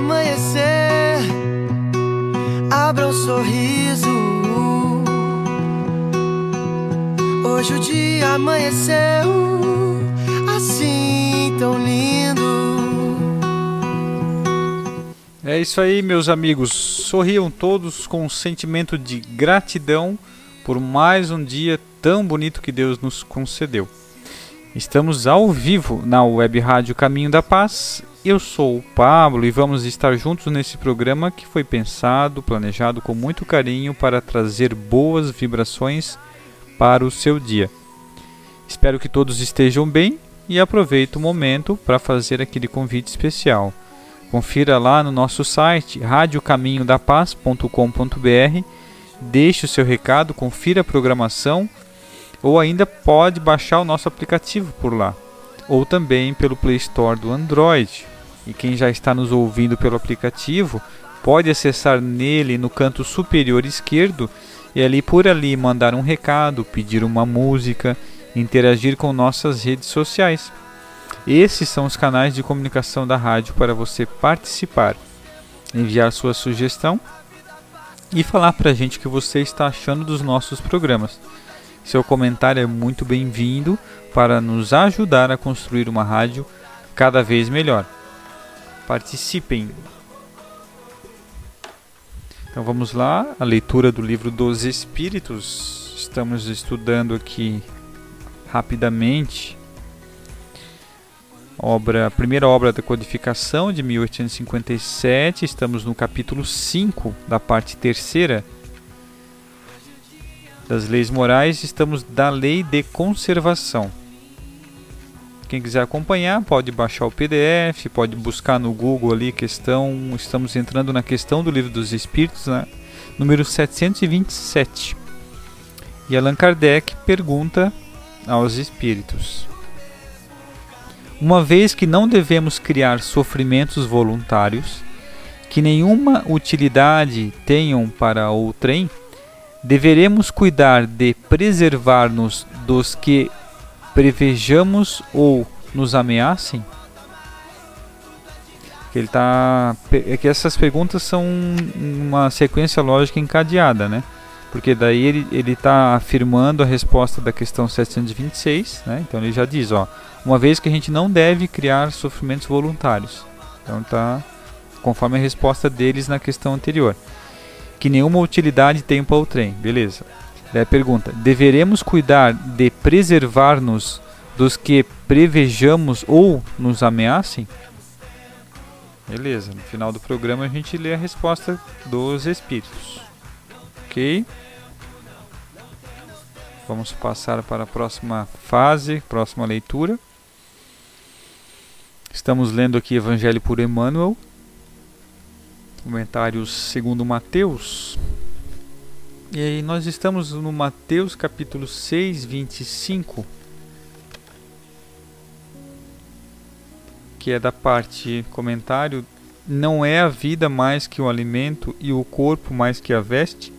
Amanhecer, abra um sorriso. Hoje o dia amanheceu assim tão lindo. É isso aí, meus amigos. Sorriam todos com um sentimento de gratidão por mais um dia tão bonito que Deus nos concedeu. Estamos ao vivo na Web Rádio Caminho da Paz. Eu sou o Pablo e vamos estar juntos nesse programa que foi pensado, planejado com muito carinho para trazer boas vibrações para o seu dia. Espero que todos estejam bem e aproveito o momento para fazer aquele convite especial. Confira lá no nosso site radiocaminhodapaz.com.br, deixe o seu recado, confira a programação ou ainda pode baixar o nosso aplicativo por lá, ou também pelo Play Store do Android. E quem já está nos ouvindo pelo aplicativo, pode acessar nele no canto superior esquerdo e ali por ali mandar um recado, pedir uma música, interagir com nossas redes sociais. Esses são os canais de comunicação da rádio para você participar, enviar sua sugestão e falar para a gente o que você está achando dos nossos programas. Seu comentário é muito bem-vindo para nos ajudar a construir uma rádio cada vez melhor. Participem! Então vamos lá, a leitura do livro dos Espíritos. Estamos estudando aqui rapidamente obra, a primeira obra da codificação de 1857. Estamos no capítulo 5 da parte terceira das leis morais, estamos da lei de conservação. Quem quiser acompanhar, pode baixar o PDF, pode buscar no Google ali questão, estamos entrando na questão do livro dos espíritos, né? número 727. E Allan Kardec pergunta aos espíritos: Uma vez que não devemos criar sofrimentos voluntários, que nenhuma utilidade tenham para outrem, deveremos cuidar de preservar-nos dos que prevejamos ou nos ameacem? Ele tá, é que essas perguntas são uma sequência lógica encadeada, né? Porque daí ele ele está afirmando a resposta da questão 726, né? Então ele já diz, ó, uma vez que a gente não deve criar sofrimentos voluntários. Então tá conforme a resposta deles na questão anterior que nenhuma utilidade tem para o trem. Beleza. Daí pergunta: deveremos cuidar de preservar-nos dos que prevejamos ou nos ameacem? Beleza. No final do programa a gente lê a resposta dos espíritos. Ok? Vamos passar para a próxima fase, próxima leitura. Estamos lendo aqui Evangelho por Emmanuel, Comentários segundo Mateus. E aí nós estamos no Mateus capítulo 6, 25. Que é da parte comentário. Não é a vida mais que o alimento e o corpo mais que a veste?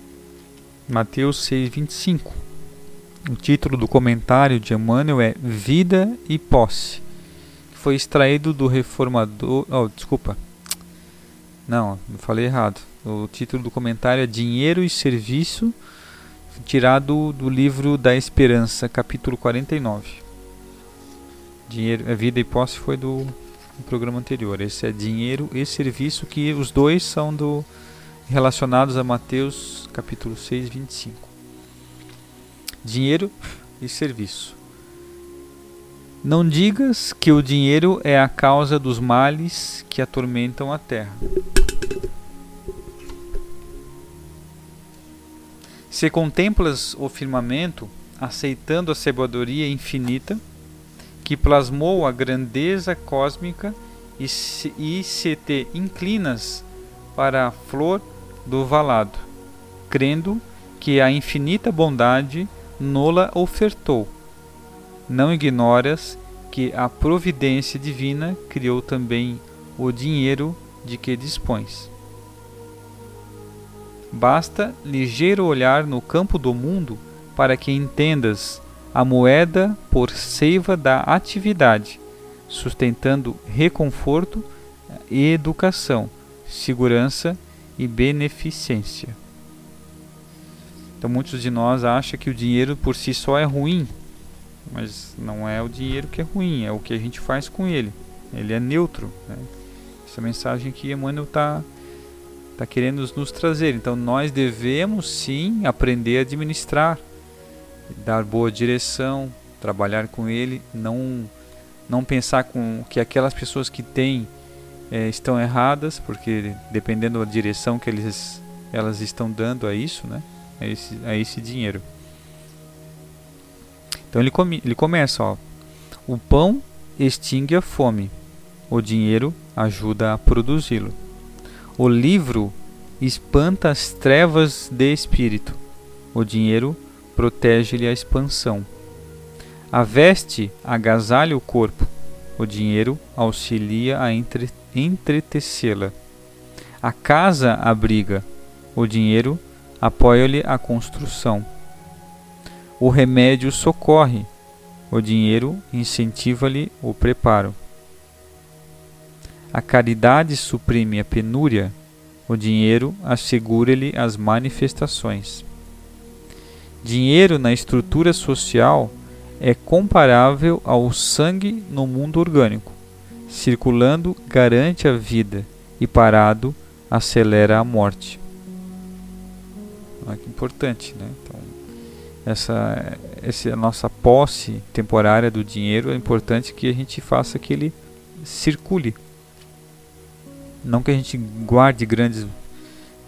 Mateus 6, 25. O título do comentário de Emmanuel é Vida e Posse. Foi extraído do reformador. Oh, desculpa. Não, eu falei errado. O título do comentário é Dinheiro e Serviço, tirado do livro da Esperança, capítulo 49. Dinheiro, a vida e posse foi do, do programa anterior. Esse é Dinheiro e Serviço, que os dois são do relacionados a Mateus, capítulo 6, 25 dinheiro e serviço. Não digas que o dinheiro é a causa dos males que atormentam a terra. Se contemplas o firmamento, aceitando a sabedoria infinita, que plasmou a grandeza cósmica, e se, e se te inclinas para a flor do valado, crendo que a infinita bondade nola ofertou. Não ignoras que a providência divina criou também o dinheiro de que dispões. Basta ligeiro olhar no campo do mundo para que entendas a moeda por seiva da atividade, sustentando reconforto e educação, segurança e beneficência. Então muitos de nós acham que o dinheiro por si só é ruim, mas não é o dinheiro que é ruim, é o que a gente faz com ele. Ele é neutro. Né? Essa mensagem que Emmanuel está tá querendo nos trazer. Então nós devemos sim aprender a administrar, dar boa direção, trabalhar com ele, não não pensar com que aquelas pessoas que têm é, estão erradas, porque dependendo da direção que eles elas estão dando a isso, né? a esse, a esse dinheiro. Então ele, come, ele começa, ó. O pão extingue a fome, o dinheiro ajuda a produzi-lo. O livro espanta as trevas de espírito, o dinheiro protege-lhe a expansão. A veste agasalha o corpo, o dinheiro auxilia a entre, entretecê-la. A casa abriga, o dinheiro apoia-lhe a construção. O remédio socorre, o dinheiro incentiva-lhe o preparo. A caridade suprime a penúria, o dinheiro assegura-lhe as manifestações. Dinheiro na estrutura social é comparável ao sangue no mundo orgânico. Circulando garante a vida e parado acelera a morte. Olha que importante, né? Então, essa, essa nossa posse temporária do dinheiro é importante que a gente faça que ele circule. Não que a gente guarde grandes,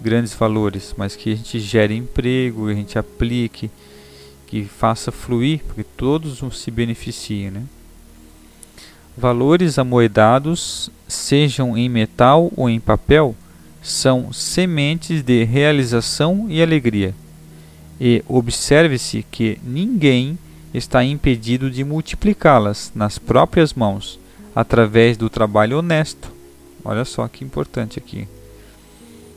grandes valores, mas que a gente gere emprego, a gente aplique, que faça fluir, porque todos se beneficiem, né? Valores amoedados, sejam em metal ou em papel, são sementes de realização e alegria. E observe-se que ninguém está impedido de multiplicá-las nas próprias mãos, através do trabalho honesto. Olha só que importante aqui.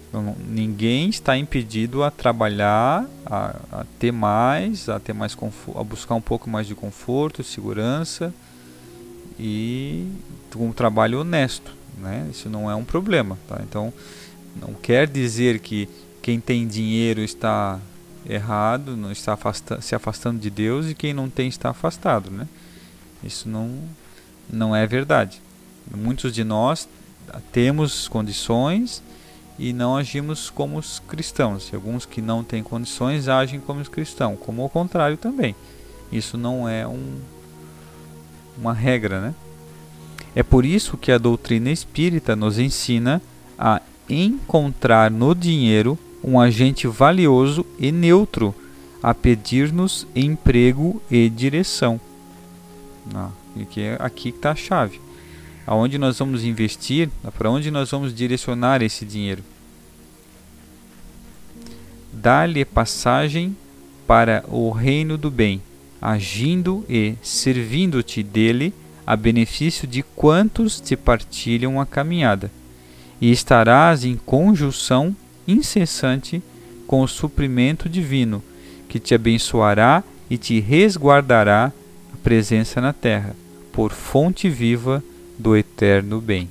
Então, ninguém está impedido a trabalhar, a, a ter mais, a ter mais a buscar um pouco mais de conforto, segurança e um trabalho honesto, né? Isso não é um problema, tá? Então, não quer dizer que quem tem dinheiro está errado, não está afasta se afastando de Deus e quem não tem está afastado, né? Isso não não é verdade. Muitos de nós temos condições e não agimos como os cristãos. E alguns que não têm condições agem como os cristãos, como o contrário também. Isso não é um, uma regra, né? É por isso que a doutrina espírita nos ensina a encontrar no dinheiro um agente valioso e neutro a pedir-nos emprego e direção. Ah, é aqui está a chave. Aonde nós vamos investir, para onde nós vamos direcionar esse dinheiro. dá-lhe passagem para o reino do bem, agindo e servindo-te dele a benefício de quantos te partilham a caminhada, e estarás em conjunção incessante com o suprimento divino, que te abençoará e te resguardará a presença na terra, por fonte viva do eterno bem.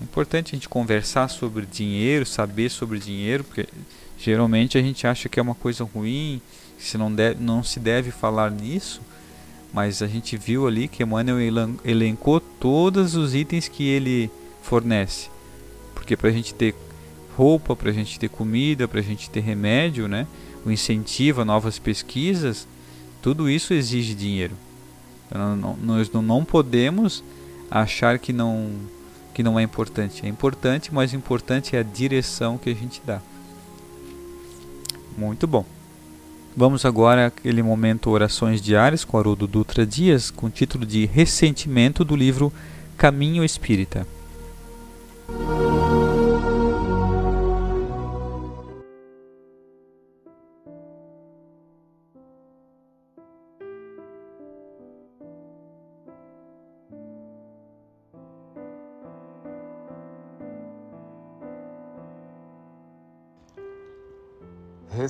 É importante a gente conversar sobre dinheiro, saber sobre dinheiro, porque geralmente a gente acha que é uma coisa ruim, se não, deve, não se deve falar nisso, mas a gente viu ali que Emmanuel elencou todos os itens que ele fornece. Porque para a gente ter roupa, para a gente ter comida, para a gente ter remédio, né? o incentivo a novas pesquisas, tudo isso exige dinheiro. Então, nós não podemos achar que não, que não é importante. É importante, mas importante é a direção que a gente dá. Muito bom. Vamos agora àquele momento Orações Diárias com Haroldo Dutra Dias, com o título de Ressentimento do livro Caminho Espírita.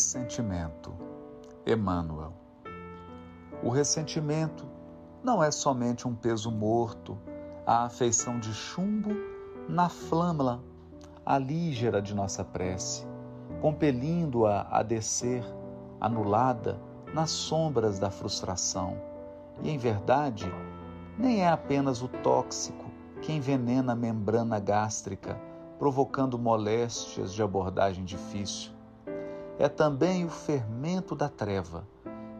Ressentimento. Emmanuel. O ressentimento não é somente um peso morto, a afeição de chumbo na flâmula alígera de nossa prece, compelindo-a a descer, anulada, nas sombras da frustração. E, em verdade, nem é apenas o tóxico que envenena a membrana gástrica, provocando moléstias de abordagem difícil é também o fermento da treva,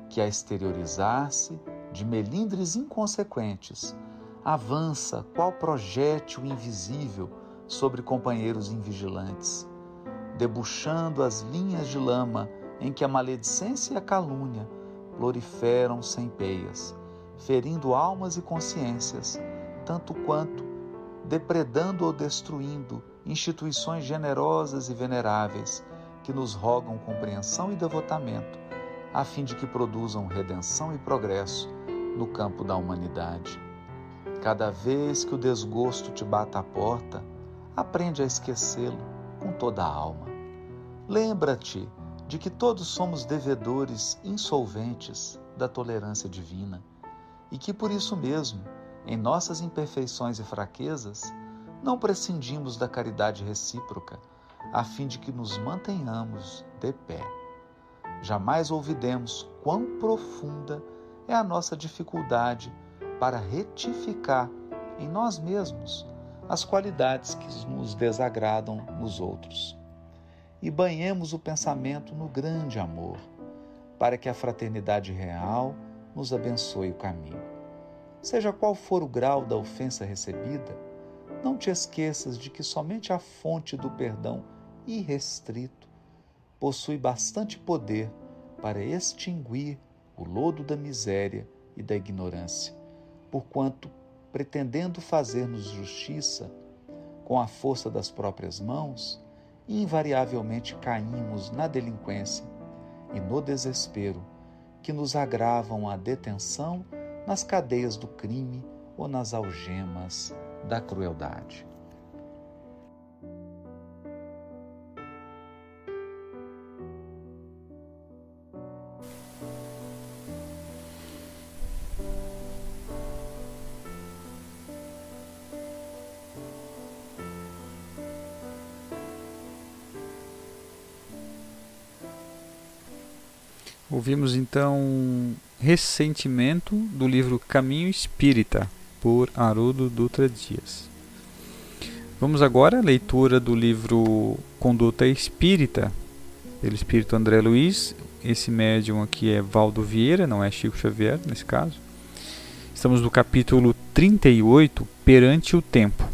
que a exteriorizar-se de melindres inconsequentes, avança qual projétil invisível sobre companheiros invigilantes, debuxando as linhas de lama em que a maledicência e a calúnia proliferam sem peias, ferindo almas e consciências, tanto quanto depredando ou destruindo instituições generosas e veneráveis que nos rogam compreensão e devotamento, a fim de que produzam redenção e progresso no campo da humanidade. Cada vez que o desgosto te bata à porta, aprende a esquecê-lo com toda a alma. Lembra-te de que todos somos devedores insolventes da tolerância divina e que por isso mesmo, em nossas imperfeições e fraquezas, não prescindimos da caridade recíproca a fim de que nos mantenhamos de pé. Jamais ouvidemos quão profunda é a nossa dificuldade para retificar em nós mesmos as qualidades que nos desagradam nos outros. E banhemos o pensamento no grande amor, para que a fraternidade real nos abençoe o caminho. Seja qual for o grau da ofensa recebida, não te esqueças de que somente a fonte do perdão irrestrito, possui bastante poder para extinguir o lodo da miséria e da ignorância, porquanto, pretendendo fazer-nos justiça com a força das próprias mãos, invariavelmente caímos na delinquência e no desespero que nos agravam a detenção nas cadeias do crime ou nas algemas da crueldade. Ouvimos então Ressentimento do livro Caminho Espírita, por Haroldo Dutra Dias. Vamos agora à leitura do livro Conduta Espírita, pelo Espírito André Luiz. Esse médium aqui é Valdo Vieira, não é Chico Xavier nesse caso. Estamos no capítulo 38, Perante o Tempo.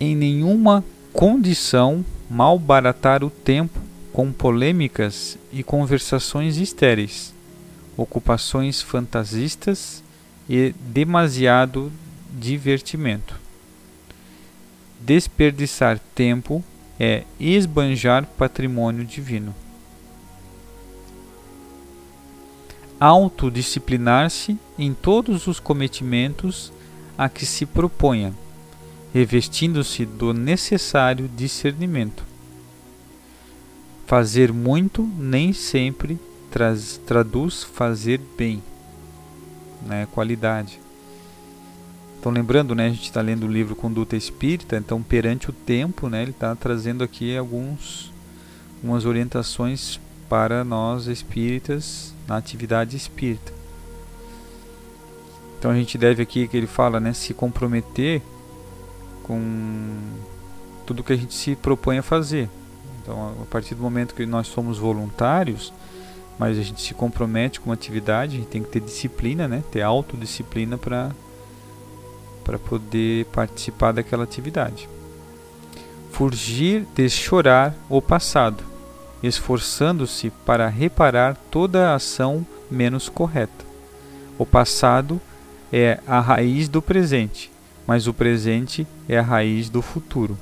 Em nenhuma condição malbaratar o tempo com polêmicas e conversações estéreis, ocupações fantasistas e demasiado divertimento. Desperdiçar tempo é esbanjar patrimônio divino. Autodisciplinar-se em todos os cometimentos a que se proponha, revestindo-se do necessário discernimento. Fazer muito nem sempre traz, traduz fazer bem, né? qualidade. Então lembrando, né, a gente está lendo o livro Conduta Espírita, então perante o tempo, né, ele está trazendo aqui alguns, algumas orientações para nós espíritas na atividade espírita. Então a gente deve aqui que ele fala, né, se comprometer com tudo que a gente se propõe a fazer. Então a partir do momento que nós somos voluntários, mas a gente se compromete com uma atividade, a gente tem que ter disciplina, né, ter autodisciplina para para poder participar daquela atividade. Fugir de chorar o passado, esforçando-se para reparar toda ação menos correta. O passado é a raiz do presente, mas o presente é a raiz do futuro.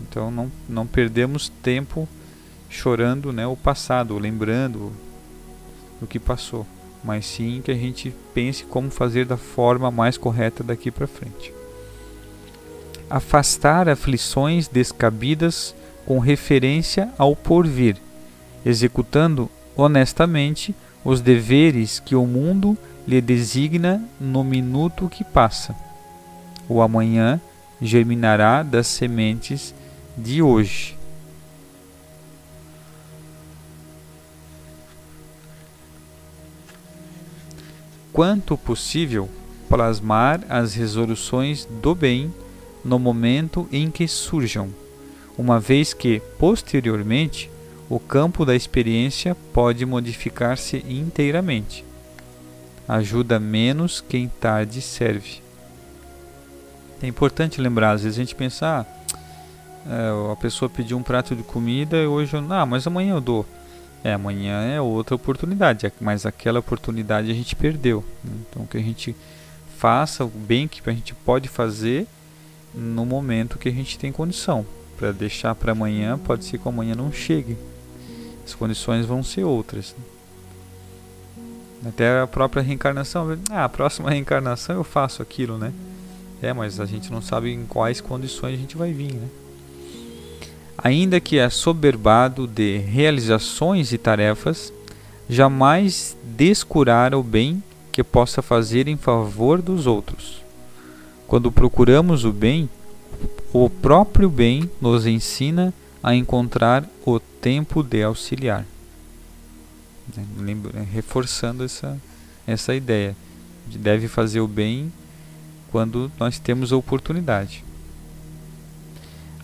Então não, não perdemos tempo chorando né, o passado, lembrando o que passou mas sim que a gente pense como fazer da forma mais correta daqui para frente. Afastar aflições descabidas com referência ao porvir, executando honestamente os deveres que o mundo lhe designa no minuto que passa. O amanhã germinará das sementes de hoje. Quanto possível, plasmar as resoluções do bem no momento em que surjam, uma vez que, posteriormente, o campo da experiência pode modificar-se inteiramente. Ajuda menos quem tarde serve. É importante lembrar, às vezes a gente pensa, ah, é, a pessoa pediu um prato de comida e hoje eu, ah, mas amanhã eu dou. É, amanhã é outra oportunidade, mas aquela oportunidade a gente perdeu. Né? Então que a gente faça o bem que a gente pode fazer no momento que a gente tem condição. Para deixar para amanhã, pode ser que amanhã não chegue. As condições vão ser outras. Até a própria reencarnação, ah, a próxima reencarnação eu faço aquilo, né? É, mas a gente não sabe em quais condições a gente vai vir, né? Ainda que assoberbado de realizações e tarefas, jamais descurar o bem que possa fazer em favor dos outros. Quando procuramos o bem, o próprio bem nos ensina a encontrar o tempo de auxiliar. Reforçando essa, essa ideia de deve fazer o bem quando nós temos a oportunidade.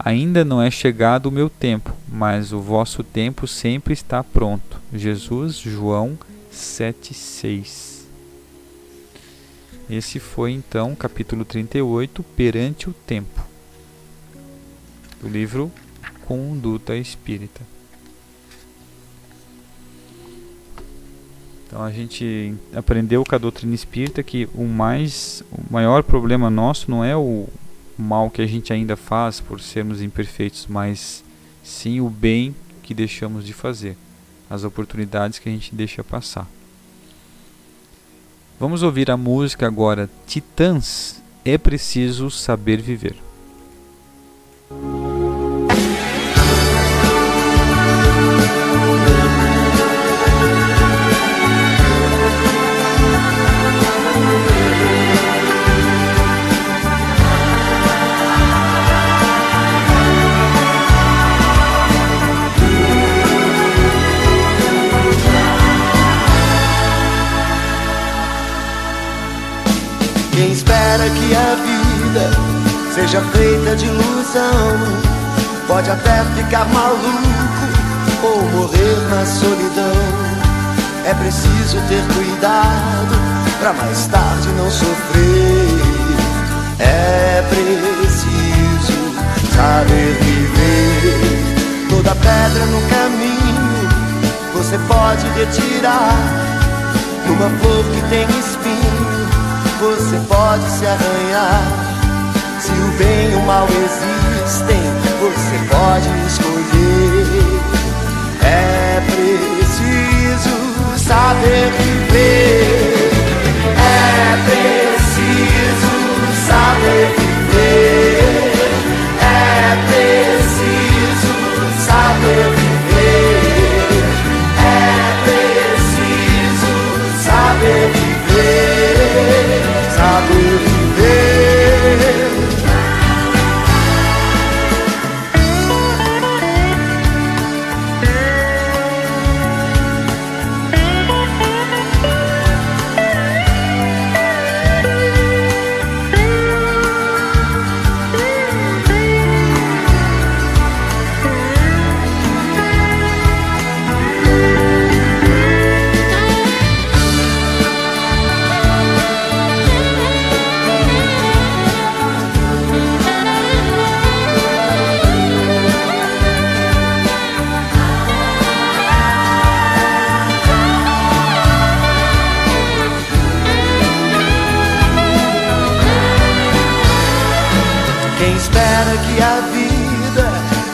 Ainda não é chegado o meu tempo, mas o vosso tempo sempre está pronto. Jesus, João 7,6. Esse foi então capítulo 38, Perante o Tempo, do livro Conduta Espírita. Então a gente aprendeu com a doutrina espírita que o mais o maior problema nosso não é o, mal que a gente ainda faz por sermos imperfeitos, mas sim o bem que deixamos de fazer, as oportunidades que a gente deixa passar. Vamos ouvir a música agora Titãs. É preciso saber viver. Que a vida seja feita de ilusão. Pode até ficar maluco ou morrer na solidão. É preciso ter cuidado para mais tarde não sofrer. É preciso saber viver. Toda pedra no caminho você pode retirar. Numa flor que tem espinho você pode se arranhar. Se o bem e o mal existem, você pode escolher. É preciso saber viver.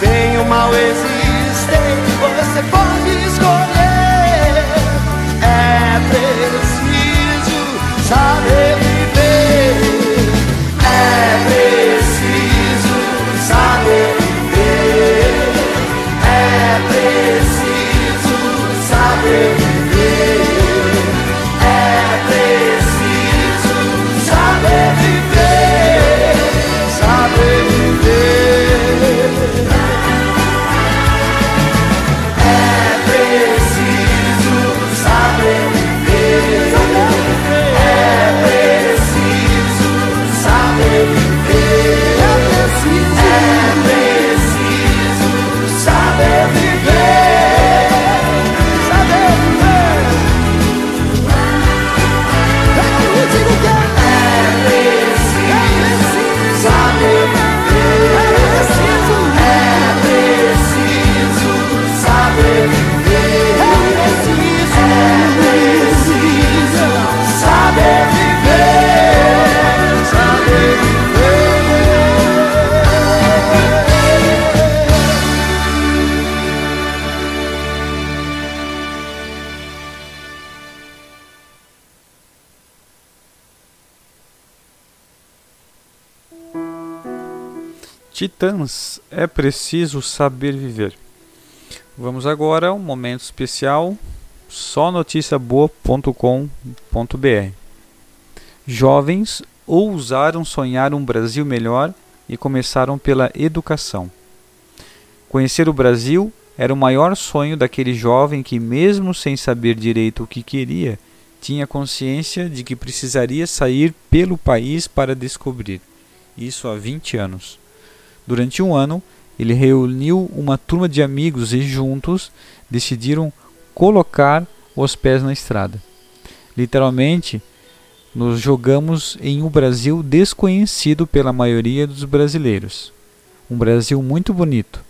Bem e o mal existem, você pode escolher. É preciso saber viver. É preciso Titãs, é preciso saber viver. Vamos agora a um momento especial, só noticiaboa.com.br. Jovens ousaram sonhar um Brasil melhor e começaram pela educação. Conhecer o Brasil era o maior sonho daquele jovem que, mesmo sem saber direito o que queria, tinha consciência de que precisaria sair pelo país para descobrir. Isso há 20 anos. Durante um ano, ele reuniu uma turma de amigos e juntos decidiram colocar os pés na estrada. Literalmente, nos jogamos em um Brasil desconhecido pela maioria dos brasileiros. Um Brasil muito bonito.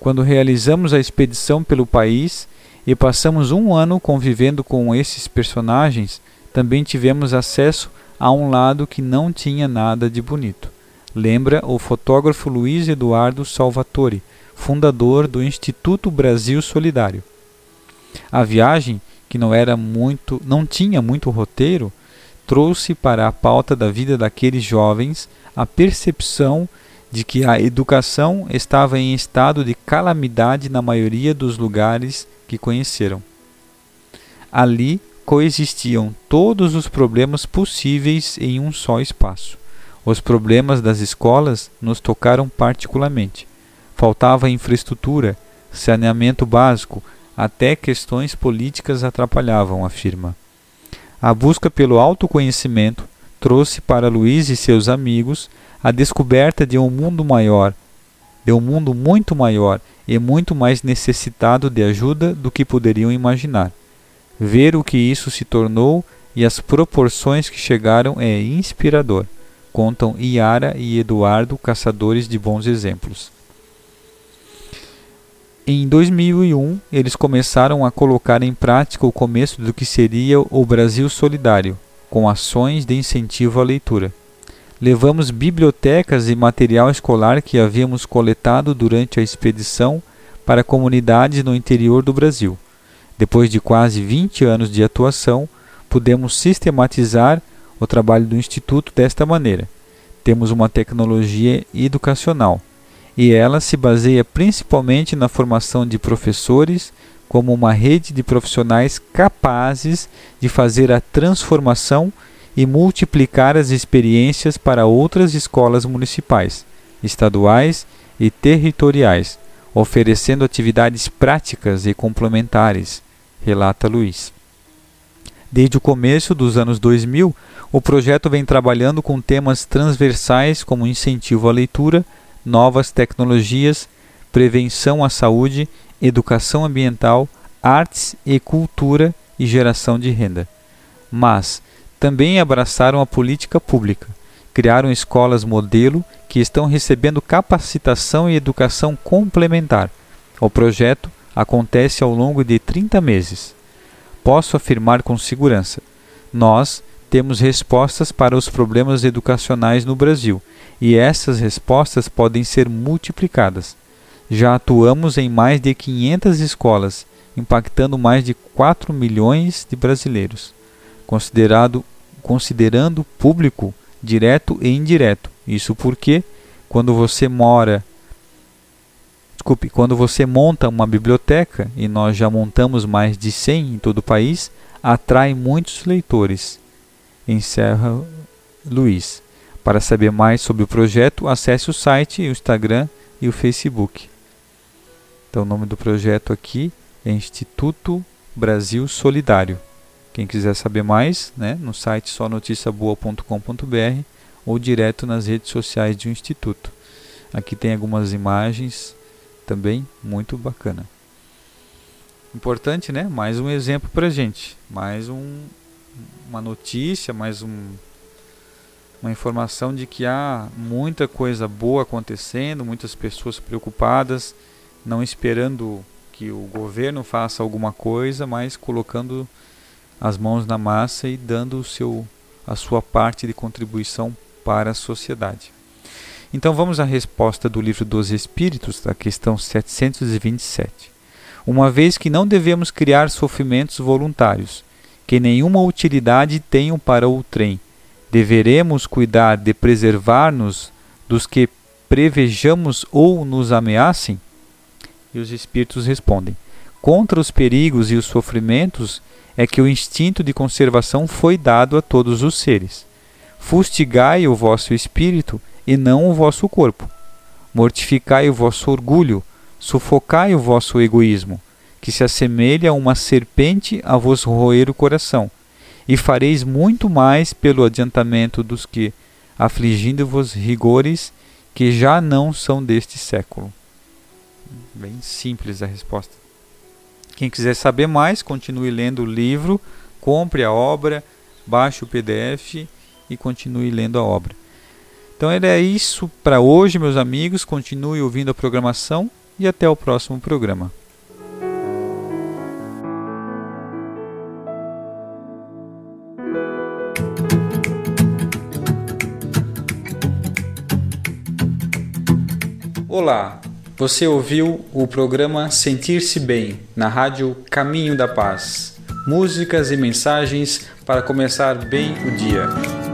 Quando realizamos a expedição pelo país e passamos um ano convivendo com esses personagens, também tivemos acesso a um lado que não tinha nada de bonito lembra o fotógrafo Luiz Eduardo Salvatore, fundador do Instituto Brasil Solidário. A viagem, que não era muito, não tinha muito roteiro, trouxe para a pauta da vida daqueles jovens a percepção de que a educação estava em estado de calamidade na maioria dos lugares que conheceram. Ali coexistiam todos os problemas possíveis em um só espaço. Os problemas das escolas nos tocaram particularmente. Faltava infraestrutura, saneamento básico, até questões políticas atrapalhavam, afirma. A busca pelo autoconhecimento trouxe para Luiz e seus amigos a descoberta de um mundo maior, de um mundo muito maior e muito mais necessitado de ajuda do que poderiam imaginar. Ver o que isso se tornou e as proporções que chegaram é inspirador contam Iara e Eduardo, caçadores de bons exemplos. Em 2001, eles começaram a colocar em prática o começo do que seria o Brasil Solidário, com ações de incentivo à leitura. Levamos bibliotecas e material escolar que havíamos coletado durante a expedição para comunidades no interior do Brasil. Depois de quase 20 anos de atuação, pudemos sistematizar o trabalho do Instituto desta maneira. Temos uma tecnologia educacional e ela se baseia principalmente na formação de professores como uma rede de profissionais capazes de fazer a transformação e multiplicar as experiências para outras escolas municipais, estaduais e territoriais, oferecendo atividades práticas e complementares, relata Luiz. Desde o começo dos anos 2000, o projeto vem trabalhando com temas transversais como incentivo à leitura, novas tecnologias, prevenção à saúde, educação ambiental, artes e cultura e geração de renda. Mas também abraçaram a política pública, criaram escolas modelo que estão recebendo capacitação e educação complementar. O projeto acontece ao longo de 30 meses. Posso afirmar com segurança: nós temos respostas para os problemas educacionais no Brasil e essas respostas podem ser multiplicadas. Já atuamos em mais de 500 escolas, impactando mais de 4 milhões de brasileiros. Considerado, considerando público direto e indireto. Isso porque quando você mora Desculpe, quando você monta uma biblioteca, e nós já montamos mais de 100 em todo o país, atrai muitos leitores. Encerra Luiz. Para saber mais sobre o projeto, acesse o site, o Instagram e o Facebook. Então, o nome do projeto aqui é Instituto Brasil Solidário. Quem quiser saber mais, né, no site só noticiaboa.com.br ou direto nas redes sociais do Instituto. Aqui tem algumas imagens também muito bacana. Importante, né? Mais um exemplo para gente, mais um, uma notícia, mais um, uma informação de que há muita coisa boa acontecendo, muitas pessoas preocupadas, não esperando que o governo faça alguma coisa, mas colocando as mãos na massa e dando o seu, a sua parte de contribuição para a sociedade. Então vamos à resposta do livro dos Espíritos, da questão 727. Uma vez que não devemos criar sofrimentos voluntários, que nenhuma utilidade tenham para o trem, deveremos cuidar de preservar-nos dos que prevejamos ou nos ameacem? E os espíritos respondem: Contra os perigos e os sofrimentos é que o instinto de conservação foi dado a todos os seres. Fustigai o vosso espírito e não o vosso corpo. Mortificai o vosso orgulho, sufocai o vosso egoísmo, que se assemelha a uma serpente a vos roer o coração, e fareis muito mais pelo adiantamento dos que, afligindo-vos rigores que já não são deste século. Bem simples a resposta. Quem quiser saber mais, continue lendo o livro, compre a obra, baixe o PDF e continue lendo a obra. Então era isso para hoje, meus amigos. Continue ouvindo a programação e até o próximo programa. Olá, você ouviu o programa Sentir-se Bem na rádio Caminho da Paz. Músicas e mensagens para começar bem o dia.